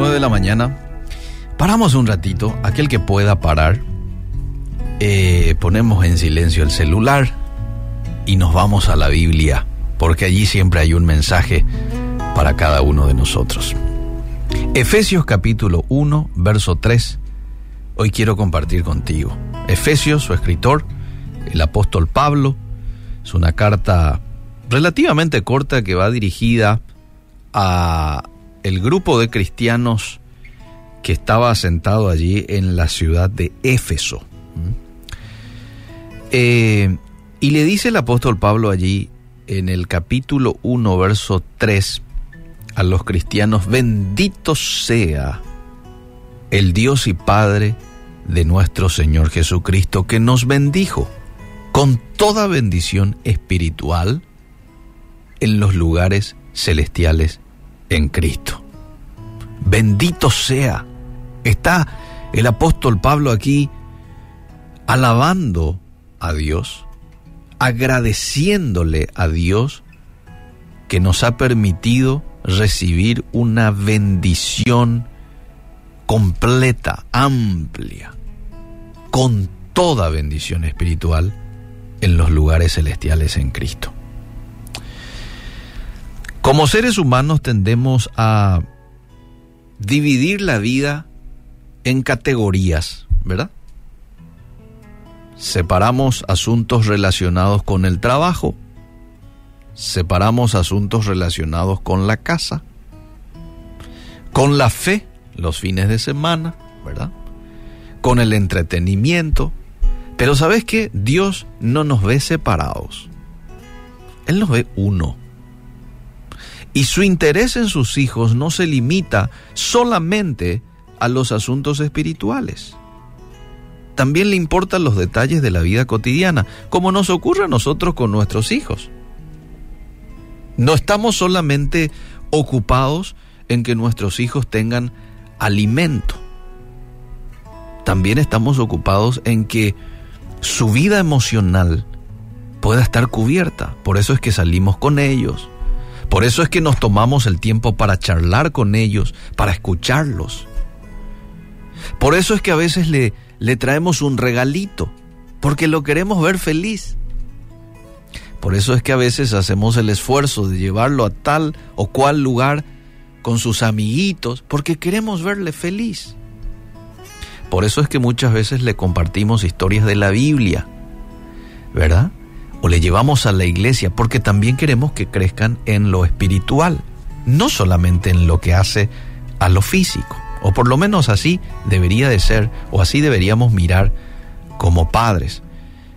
9 de la mañana. Paramos un ratito, aquel que pueda parar. eh, ponemos en silencio el celular y nos vamos a la Biblia, porque allí siempre hay un mensaje para cada uno de nosotros. Efesios capítulo 1, verso 3. Hoy quiero compartir contigo. Efesios, su escritor, el apóstol Pablo, es una carta relativamente corta que va dirigida a el grupo de cristianos que estaba asentado allí en la ciudad de Éfeso. Eh, y le dice el apóstol Pablo allí en el capítulo 1, verso 3, a los cristianos, bendito sea el Dios y Padre de nuestro Señor Jesucristo, que nos bendijo con toda bendición espiritual en los lugares celestiales en Cristo. Bendito sea. Está el apóstol Pablo aquí alabando a Dios, agradeciéndole a Dios que nos ha permitido recibir una bendición completa, amplia, con toda bendición espiritual en los lugares celestiales en Cristo. Como seres humanos tendemos a dividir la vida en categorías, ¿verdad? Separamos asuntos relacionados con el trabajo, separamos asuntos relacionados con la casa, con la fe, los fines de semana, ¿verdad? Con el entretenimiento. Pero sabes que Dios no nos ve separados. Él nos ve uno. Y su interés en sus hijos no se limita solamente a los asuntos espirituales. También le importan los detalles de la vida cotidiana, como nos ocurre a nosotros con nuestros hijos. No estamos solamente ocupados en que nuestros hijos tengan alimento. También estamos ocupados en que su vida emocional pueda estar cubierta. Por eso es que salimos con ellos. Por eso es que nos tomamos el tiempo para charlar con ellos, para escucharlos. Por eso es que a veces le, le traemos un regalito, porque lo queremos ver feliz. Por eso es que a veces hacemos el esfuerzo de llevarlo a tal o cual lugar con sus amiguitos, porque queremos verle feliz. Por eso es que muchas veces le compartimos historias de la Biblia, ¿verdad? O le llevamos a la iglesia, porque también queremos que crezcan en lo espiritual, no solamente en lo que hace a lo físico. O por lo menos así debería de ser, o así deberíamos mirar como padres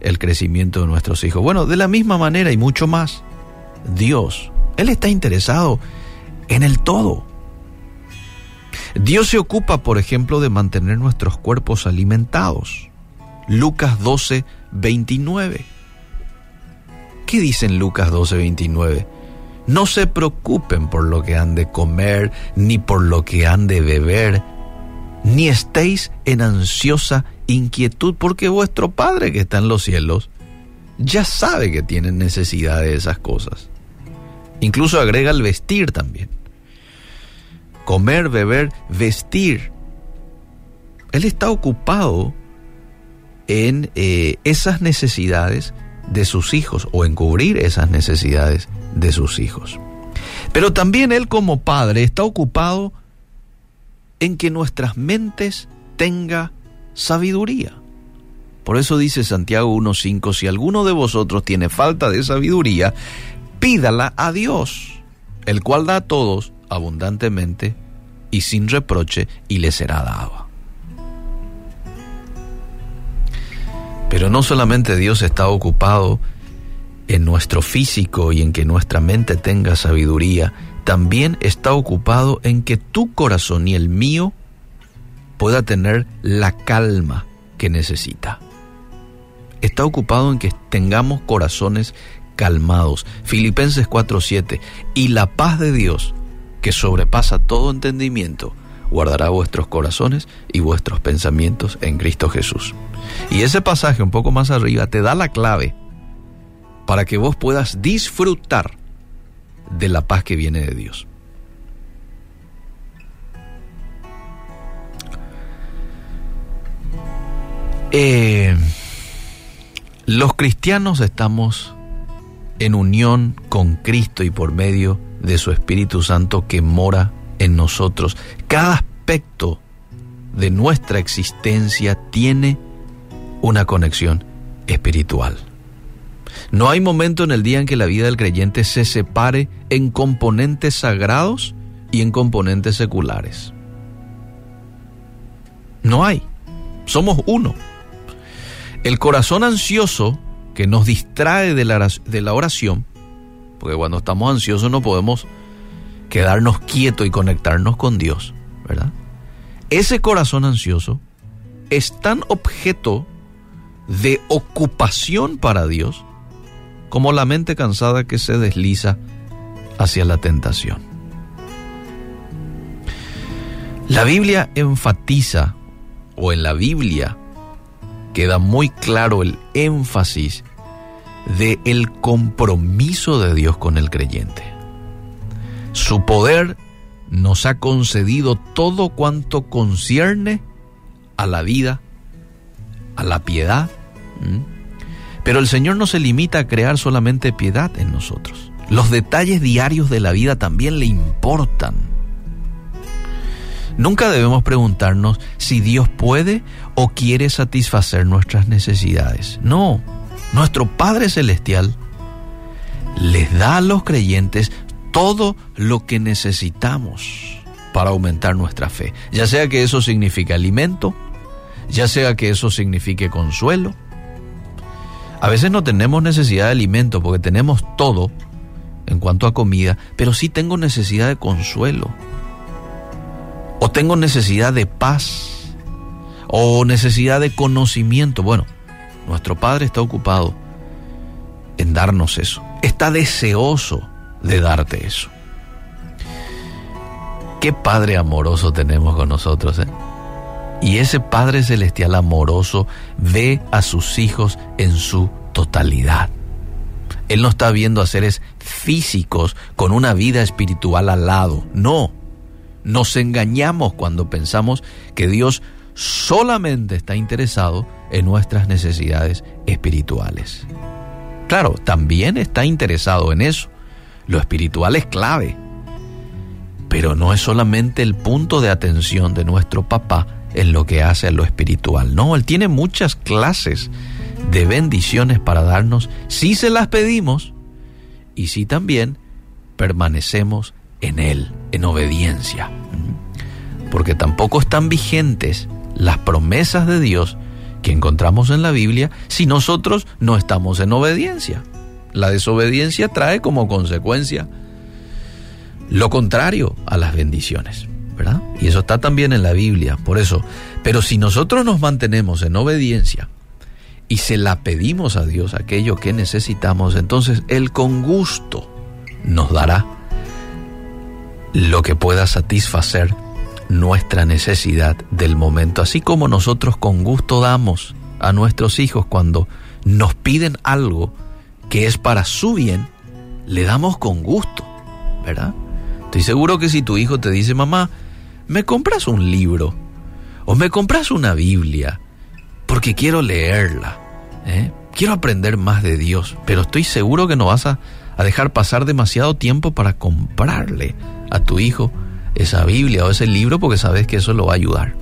el crecimiento de nuestros hijos. Bueno, de la misma manera y mucho más, Dios, Él está interesado en el todo. Dios se ocupa, por ejemplo, de mantener nuestros cuerpos alimentados. Lucas 12, 29. ¿Qué dice en Lucas 12, 29? No se preocupen por lo que han de comer, ni por lo que han de beber, ni estéis en ansiosa inquietud, porque vuestro Padre que está en los cielos ya sabe que tienen necesidad de esas cosas. Incluso agrega el vestir también. Comer, beber, vestir. Él está ocupado en eh, esas necesidades de sus hijos o en cubrir esas necesidades de sus hijos. Pero también Él como Padre está ocupado en que nuestras mentes tenga sabiduría. Por eso dice Santiago 1.5, si alguno de vosotros tiene falta de sabiduría, pídala a Dios, el cual da a todos abundantemente y sin reproche y le será dado. Pero no solamente Dios está ocupado en nuestro físico y en que nuestra mente tenga sabiduría, también está ocupado en que tu corazón y el mío pueda tener la calma que necesita. Está ocupado en que tengamos corazones calmados. Filipenses 4:7. Y la paz de Dios, que sobrepasa todo entendimiento, guardará vuestros corazones y vuestros pensamientos en Cristo Jesús. Y ese pasaje un poco más arriba te da la clave para que vos puedas disfrutar de la paz que viene de Dios. Eh, los cristianos estamos en unión con Cristo y por medio de su Espíritu Santo que mora en nosotros. Cada aspecto de nuestra existencia tiene una conexión espiritual. No hay momento en el día en que la vida del creyente se separe en componentes sagrados y en componentes seculares. No hay. Somos uno. El corazón ansioso que nos distrae de la, oración, porque cuando estamos ansiosos no podemos quedarnos quietos y conectarnos con Dios, ¿verdad? Ese corazón ansioso es tan objeto de ocupación para Dios como la mente cansada que se desliza hacia la tentación. La Biblia enfatiza, o en la Biblia queda muy claro el énfasis de el compromiso de Dios con el creyente. Su poder nos ha concedido todo cuanto concierne a la vida, a la piedad. Pero el Señor no se limita a crear solamente piedad en nosotros. Los detalles diarios de la vida también le importan. Nunca debemos preguntarnos si Dios puede o quiere satisfacer nuestras necesidades. No, nuestro Padre Celestial les da a los creyentes todo lo que necesitamos para aumentar nuestra fe. Ya sea que eso signifique alimento, ya sea que eso signifique consuelo. A veces no tenemos necesidad de alimento porque tenemos todo en cuanto a comida, pero sí tengo necesidad de consuelo. O tengo necesidad de paz. O necesidad de conocimiento. Bueno, nuestro Padre está ocupado en darnos eso. Está deseoso de darte eso. Qué Padre amoroso tenemos con nosotros, ¿eh? Y ese Padre Celestial amoroso ve a sus hijos en su totalidad. Él no está viendo a seres físicos con una vida espiritual al lado. No. Nos engañamos cuando pensamos que Dios solamente está interesado en nuestras necesidades espirituales. Claro, también está interesado en eso. Lo espiritual es clave. Pero no es solamente el punto de atención de nuestro papá en lo que hace a lo espiritual. No, Él tiene muchas clases de bendiciones para darnos si se las pedimos y si también permanecemos en Él, en obediencia. Porque tampoco están vigentes las promesas de Dios que encontramos en la Biblia si nosotros no estamos en obediencia. La desobediencia trae como consecuencia lo contrario a las bendiciones. ¿verdad? Y eso está también en la Biblia, por eso. Pero si nosotros nos mantenemos en obediencia y se la pedimos a Dios aquello que necesitamos, entonces Él con gusto nos dará lo que pueda satisfacer nuestra necesidad del momento, así como nosotros con gusto damos a nuestros hijos cuando nos piden algo que es para su bien, le damos con gusto, ¿verdad? Estoy seguro que si tu hijo te dice, mamá, me compras un libro o me compras una Biblia porque quiero leerla, ¿eh? quiero aprender más de Dios, pero estoy seguro que no vas a, dejar pasar demasiado tiempo para comprarle a tu hijo esa Biblia o ese libro porque sabes que eso lo va a ayudar.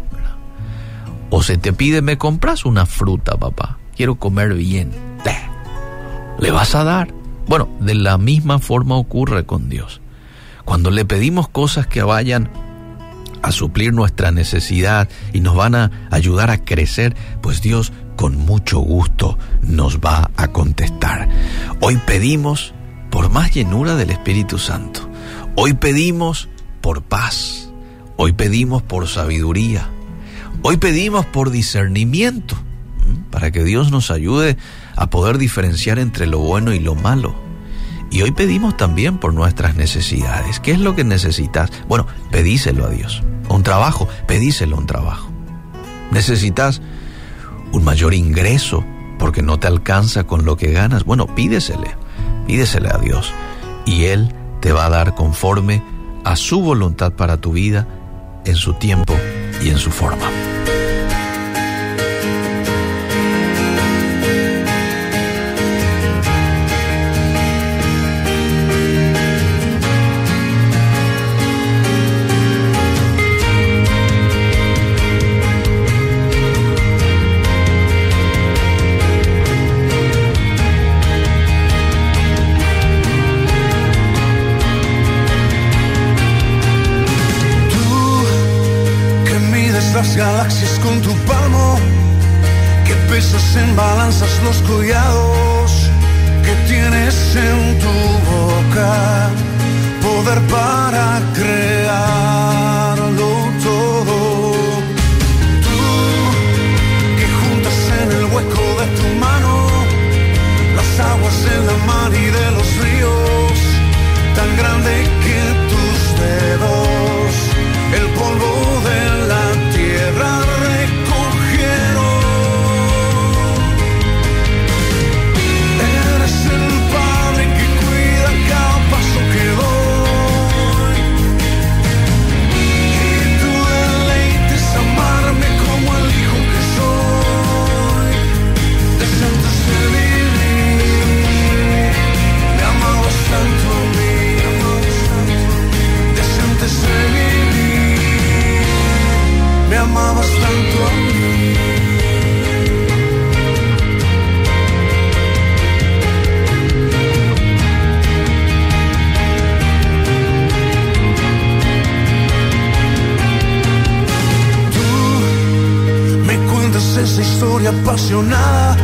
O se te pide, me compras una fruta, papá, quiero comer bien. Le vas a dar. Bueno, de la misma forma ocurre con Dios. Cuando le pedimos cosas que vayan a suplir nuestra necesidad y nos van a ayudar a crecer, pues Dios con mucho gusto nos va a contestar. Hoy pedimos por más llenura del Espíritu Santo. Hoy pedimos por paz. Hoy pedimos por sabiduría. Hoy pedimos por discernimiento, para que Dios nos ayude a poder diferenciar entre lo bueno y lo malo. Y hoy pedimos también por nuestras necesidades. ¿Qué es lo que necesitas? Bueno, pedíselo a Dios un trabajo, pedíselo un trabajo. Necesitas un mayor ingreso porque no te alcanza con lo que ganas. Bueno, pídesele, pídesele a Dios y Él te va a dar conforme a su voluntad para tu vida en su tiempo y en su forma. galaxias con tu palmo, que pesas en balanzas los collados que tienes en tu boca, poder para crear. apasionada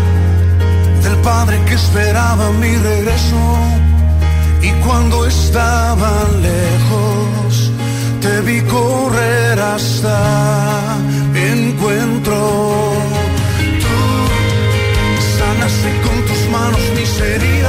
del padre que esperaba mi regreso. Y cuando estaba lejos, te vi correr hasta mi encuentro. Tú sanaste con tus manos mis heridas